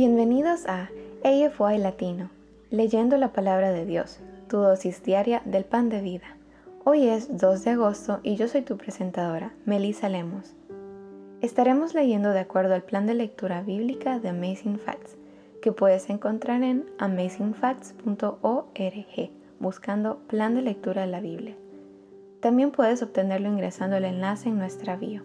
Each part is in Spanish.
Bienvenidos a AFY Latino, leyendo la palabra de Dios, tu dosis diaria del pan de vida. Hoy es 2 de agosto y yo soy tu presentadora, Melissa Lemos. Estaremos leyendo de acuerdo al plan de lectura bíblica de Amazing Facts, que puedes encontrar en amazingfacts.org, buscando plan de lectura de la Biblia. También puedes obtenerlo ingresando el enlace en nuestra bio.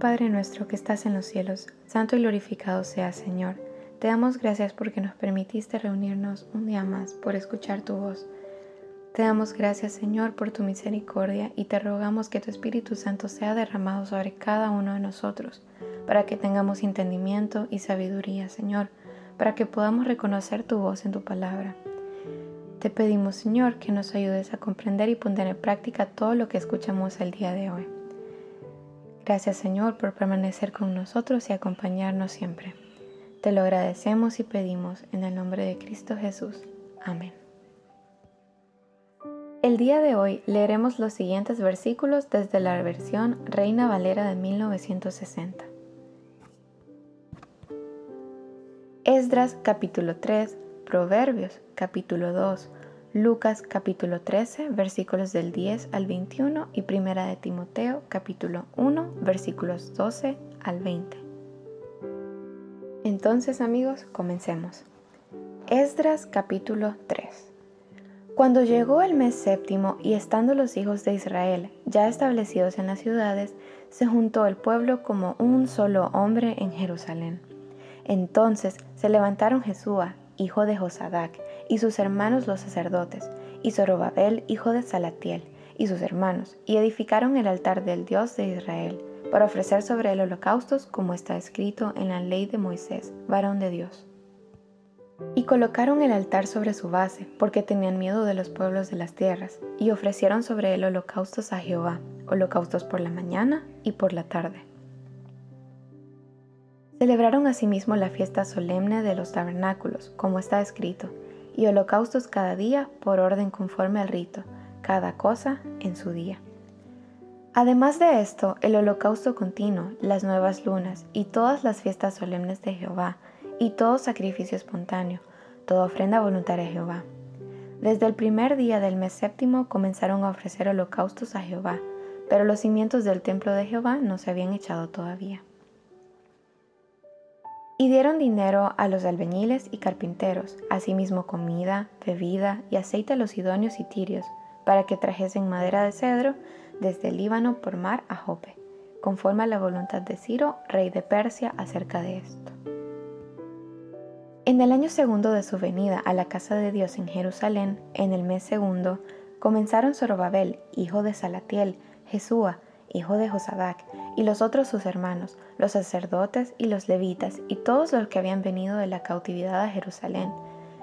Padre nuestro que estás en los cielos, santo y glorificado sea Señor. Te damos gracias porque nos permitiste reunirnos un día más por escuchar tu voz. Te damos gracias Señor por tu misericordia y te rogamos que tu Espíritu Santo sea derramado sobre cada uno de nosotros, para que tengamos entendimiento y sabiduría Señor, para que podamos reconocer tu voz en tu palabra. Te pedimos Señor que nos ayudes a comprender y poner en práctica todo lo que escuchamos el día de hoy. Gracias Señor por permanecer con nosotros y acompañarnos siempre. Te lo agradecemos y pedimos en el nombre de Cristo Jesús. Amén. El día de hoy leeremos los siguientes versículos desde la versión Reina Valera de 1960. Esdras capítulo 3, Proverbios capítulo 2, Lucas capítulo 13 versículos del 10 al 21 y Primera de Timoteo capítulo 1 versículos 12 al 20. Entonces amigos, comencemos. Esdras capítulo 3. Cuando llegó el mes séptimo y estando los hijos de Israel ya establecidos en las ciudades, se juntó el pueblo como un solo hombre en Jerusalén. Entonces se levantaron Jesúa, hijo de Josadac, y sus hermanos los sacerdotes, y Zorobabel, hijo de Salatiel, y sus hermanos, y edificaron el altar del Dios de Israel, para ofrecer sobre él holocaustos, como está escrito en la ley de Moisés, varón de Dios. Y colocaron el altar sobre su base, porque tenían miedo de los pueblos de las tierras, y ofrecieron sobre él holocaustos a Jehová, holocaustos por la mañana y por la tarde. Celebraron asimismo la fiesta solemne de los tabernáculos, como está escrito, y holocaustos cada día por orden conforme al rito, cada cosa en su día. Además de esto, el holocausto continuo, las nuevas lunas y todas las fiestas solemnes de Jehová, y todo sacrificio espontáneo, toda ofrenda voluntaria a Jehová. Desde el primer día del mes séptimo comenzaron a ofrecer holocaustos a Jehová, pero los cimientos del templo de Jehová no se habían echado todavía. Y dieron dinero a los albañiles y carpinteros, asimismo comida, bebida y aceite a los idóneos y tirios, para que trajesen madera de cedro desde el Líbano por mar a Jope, conforme a la voluntad de Ciro, rey de Persia, acerca de esto. En el año segundo de su venida a la casa de Dios en Jerusalén, en el mes segundo, comenzaron Zorobabel, hijo de Salatiel, Jesúa, hijo de Josadac, y los otros sus hermanos, los sacerdotes y los levitas, y todos los que habían venido de la cautividad a Jerusalén,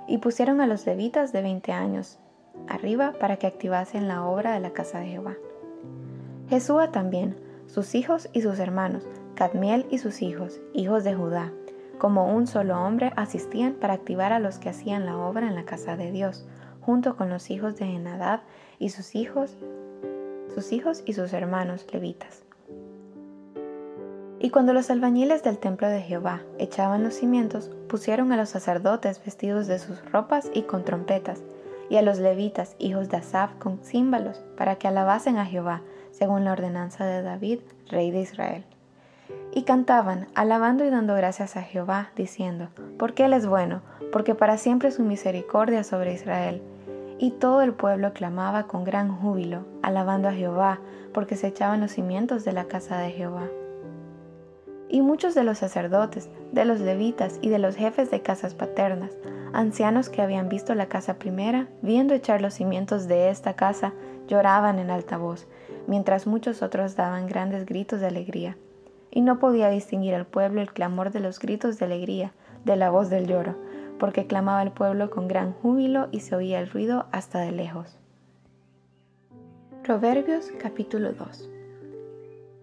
y pusieron a los levitas de veinte años arriba para que activasen la obra de la casa de Jehová. Jesúa también, sus hijos y sus hermanos, Cadmiel y sus hijos, hijos de Judá, como un solo hombre asistían para activar a los que hacían la obra en la casa de Dios, junto con los hijos de Enadab y sus hijos sus hijos y sus hermanos levitas. Y cuando los albañiles del templo de Jehová echaban los cimientos, pusieron a los sacerdotes vestidos de sus ropas y con trompetas, y a los levitas, hijos de Asaf, con címbalos, para que alabasen a Jehová, según la ordenanza de David, rey de Israel. Y cantaban, alabando y dando gracias a Jehová, diciendo, Porque Él es bueno, porque para siempre su misericordia sobre Israel y todo el pueblo clamaba con gran júbilo, alabando a Jehová, porque se echaban los cimientos de la casa de Jehová. Y muchos de los sacerdotes, de los levitas y de los jefes de casas paternas, ancianos que habían visto la casa primera, viendo echar los cimientos de esta casa, lloraban en alta voz, mientras muchos otros daban grandes gritos de alegría. Y no podía distinguir al pueblo el clamor de los gritos de alegría, de la voz del lloro, porque clamaba el pueblo con gran júbilo y se oía el ruido hasta de lejos. Proverbios capítulo 2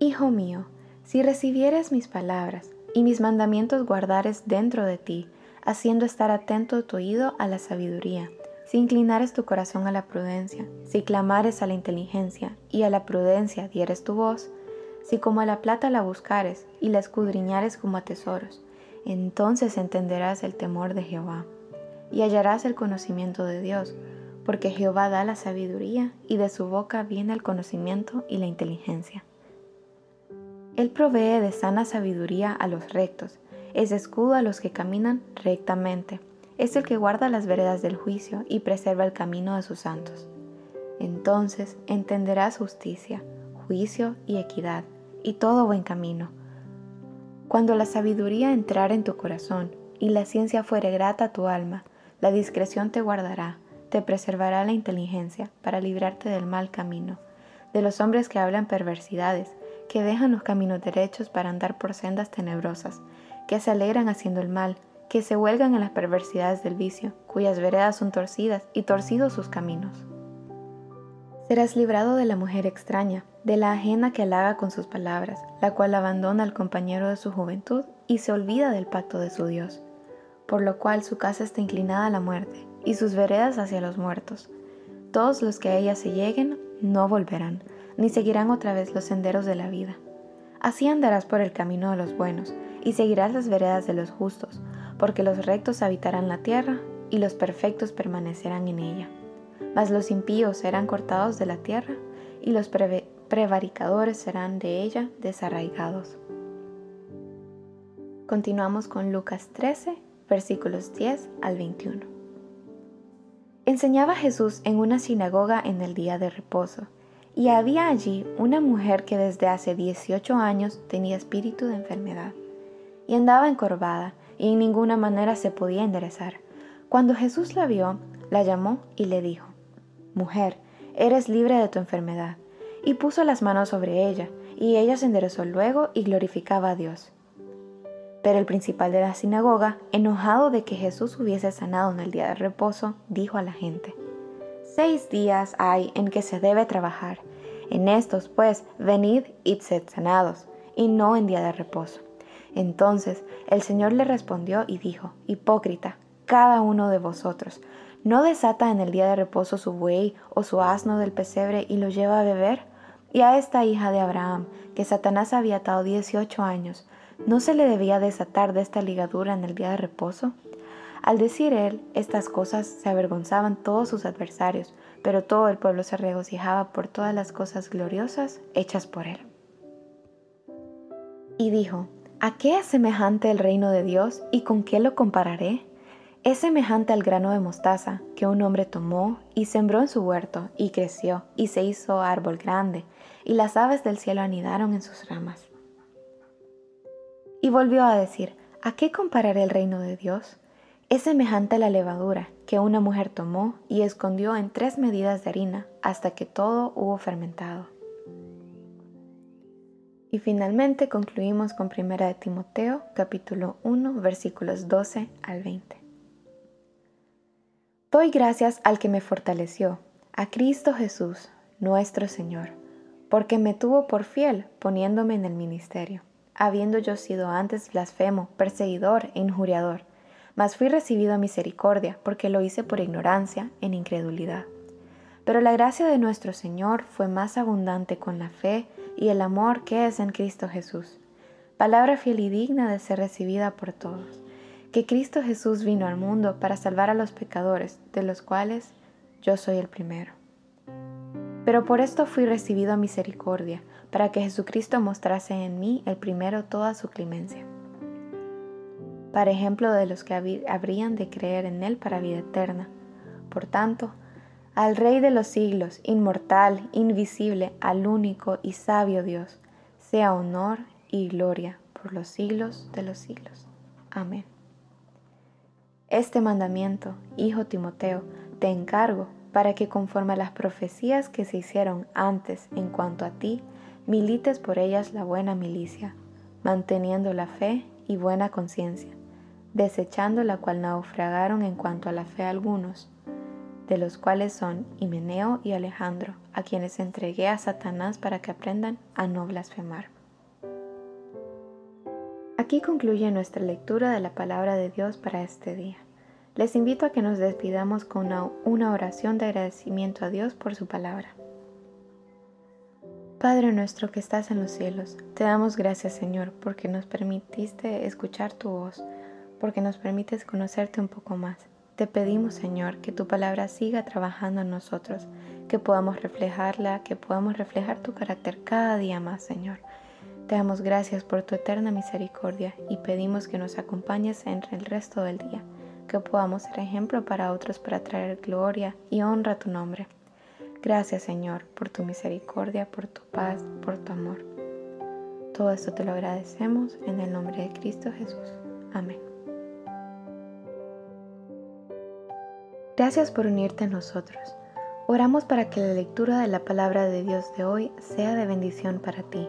Hijo mío, si recibieres mis palabras y mis mandamientos guardares dentro de ti, haciendo estar atento tu oído a la sabiduría, si inclinares tu corazón a la prudencia, si clamares a la inteligencia y a la prudencia dieres tu voz, si como a la plata la buscares y la escudriñares como a tesoros, entonces entenderás el temor de Jehová y hallarás el conocimiento de Dios, porque Jehová da la sabiduría y de su boca viene el conocimiento y la inteligencia. Él provee de sana sabiduría a los rectos, es escudo a los que caminan rectamente, es el que guarda las veredas del juicio y preserva el camino de sus santos. Entonces entenderás justicia, juicio y equidad, y todo buen camino cuando la sabiduría entrare en tu corazón y la ciencia fuere grata a tu alma, la discreción te guardará, te preservará la inteligencia para librarte del mal camino, de los hombres que hablan perversidades, que dejan los caminos derechos para andar por sendas tenebrosas, que se alegran haciendo el mal, que se huelgan en las perversidades del vicio, cuyas veredas son torcidas y torcidos sus caminos. Serás librado de la mujer extraña, de la ajena que halaga con sus palabras, la cual abandona al compañero de su juventud y se olvida del pacto de su Dios, por lo cual su casa está inclinada a la muerte y sus veredas hacia los muertos. Todos los que a ella se lleguen no volverán, ni seguirán otra vez los senderos de la vida. Así andarás por el camino de los buenos y seguirás las veredas de los justos, porque los rectos habitarán la tierra y los perfectos permanecerán en ella mas los impíos serán cortados de la tierra y los prevaricadores serán de ella desarraigados. Continuamos con Lucas 13, versículos 10 al 21. Enseñaba Jesús en una sinagoga en el día de reposo, y había allí una mujer que desde hace 18 años tenía espíritu de enfermedad, y andaba encorvada, y en ninguna manera se podía enderezar. Cuando Jesús la vio, la llamó y le dijo, Mujer, eres libre de tu enfermedad. Y puso las manos sobre ella, y ella se enderezó luego y glorificaba a Dios. Pero el principal de la sinagoga, enojado de que Jesús hubiese sanado en el día de reposo, dijo a la gente, Seis días hay en que se debe trabajar. En estos, pues, venid y sed sanados, y no en día de reposo. Entonces el Señor le respondió y dijo, Hipócrita, cada uno de vosotros ¿No desata en el día de reposo su buey o su asno del pesebre y lo lleva a beber? Y a esta hija de Abraham, que Satanás había atado dieciocho años, ¿no se le debía desatar de esta ligadura en el día de reposo? Al decir él estas cosas se avergonzaban todos sus adversarios, pero todo el pueblo se regocijaba por todas las cosas gloriosas hechas por él. Y dijo, ¿A qué es semejante el reino de Dios y con qué lo compararé? Es semejante al grano de mostaza que un hombre tomó y sembró en su huerto y creció y se hizo árbol grande y las aves del cielo anidaron en sus ramas. Y volvió a decir, ¿a qué compararé el reino de Dios? Es semejante a la levadura que una mujer tomó y escondió en tres medidas de harina hasta que todo hubo fermentado. Y finalmente concluimos con 1 de Timoteo capítulo 1 versículos 12 al 20. Doy gracias al que me fortaleció, a Cristo Jesús, nuestro Señor, porque me tuvo por fiel poniéndome en el ministerio, habiendo yo sido antes blasfemo, perseguidor e injuriador, mas fui recibido a misericordia, porque lo hice por ignorancia, en incredulidad. Pero la gracia de nuestro Señor fue más abundante con la fe y el amor que es en Cristo Jesús, palabra fiel y digna de ser recibida por todos que Cristo Jesús vino al mundo para salvar a los pecadores, de los cuales yo soy el primero. Pero por esto fui recibido a misericordia, para que Jesucristo mostrase en mí el primero toda su clemencia. Para ejemplo de los que habrían de creer en Él para vida eterna. Por tanto, al Rey de los siglos, inmortal, invisible, al único y sabio Dios, sea honor y gloria por los siglos de los siglos. Amén. Este mandamiento, hijo Timoteo, te encargo para que conforme a las profecías que se hicieron antes en cuanto a ti, milites por ellas la buena milicia, manteniendo la fe y buena conciencia. desechando la cual naufragaron en cuanto a la fe algunos, de los cuales son Himeneo y Alejandro, a quienes entregué a Satanás para que aprendan a no blasfemar. Aquí concluye nuestra lectura de la palabra de Dios para este día. Les invito a que nos despidamos con una, oración de agradecimiento a Dios por su palabra. Padre nuestro que estás en los cielos, te damos gracias Señor porque nos permitiste escuchar tu voz, porque nos permites conocerte un poco más. Te pedimos Señor que tu palabra siga trabajando en nosotros, que podamos reflejarla, que podamos reflejar tu carácter cada día más Señor damos gracias por tu eterna misericordia y pedimos que nos acompañes en el resto del día, que podamos ser ejemplo para otros para traer gloria y honra a tu nombre. Gracias Señor por tu misericordia, por tu paz, por tu amor. Todo esto te lo agradecemos en el nombre de Cristo Jesús. Amén. Gracias por unirte a nosotros. Oramos para que la lectura de la palabra de Dios de hoy sea de bendición para ti.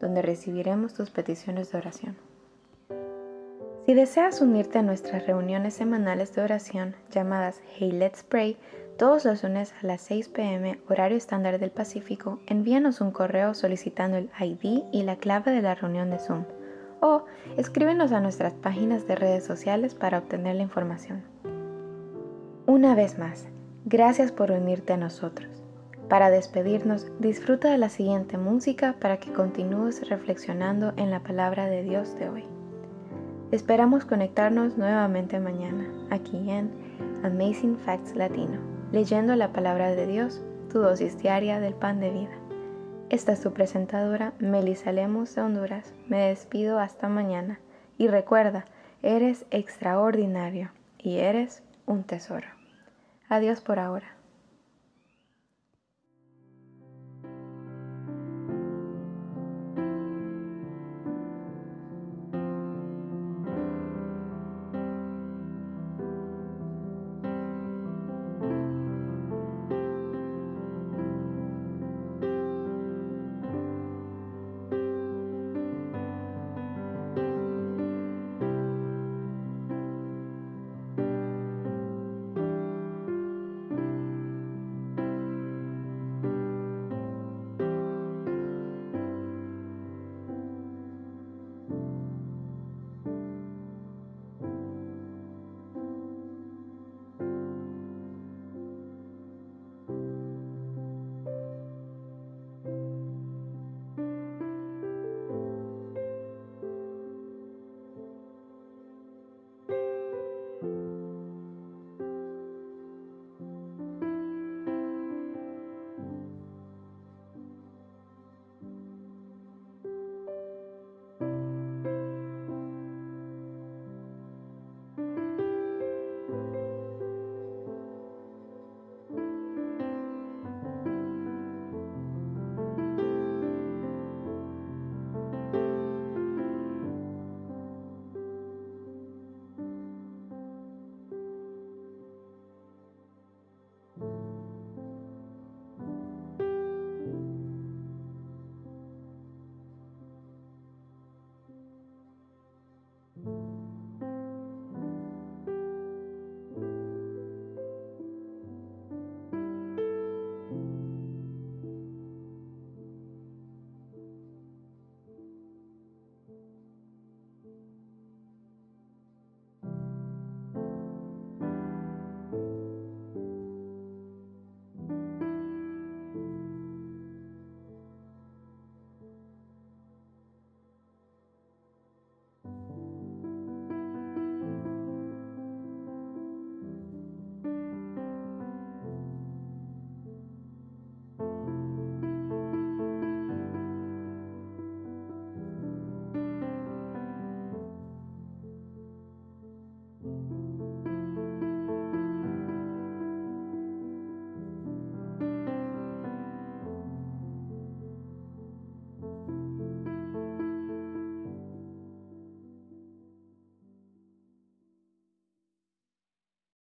donde recibiremos tus peticiones de oración. Si deseas unirte a nuestras reuniones semanales de oración llamadas Hey Let's Pray, todos los lunes a las 6 pm horario estándar del Pacífico, envíanos un correo solicitando el ID y la clave de la reunión de Zoom o escríbenos a nuestras páginas de redes sociales para obtener la información. Una vez más, gracias por unirte a nosotros. Para despedirnos, disfruta de la siguiente música para que continúes reflexionando en la palabra de Dios de hoy. Esperamos conectarnos nuevamente mañana, aquí en Amazing Facts Latino, leyendo la palabra de Dios, tu dosis diaria del pan de vida. Esta es tu presentadora, Melissa Lemus de Honduras. Me despido hasta mañana y recuerda, eres extraordinario y eres un tesoro. Adiós por ahora.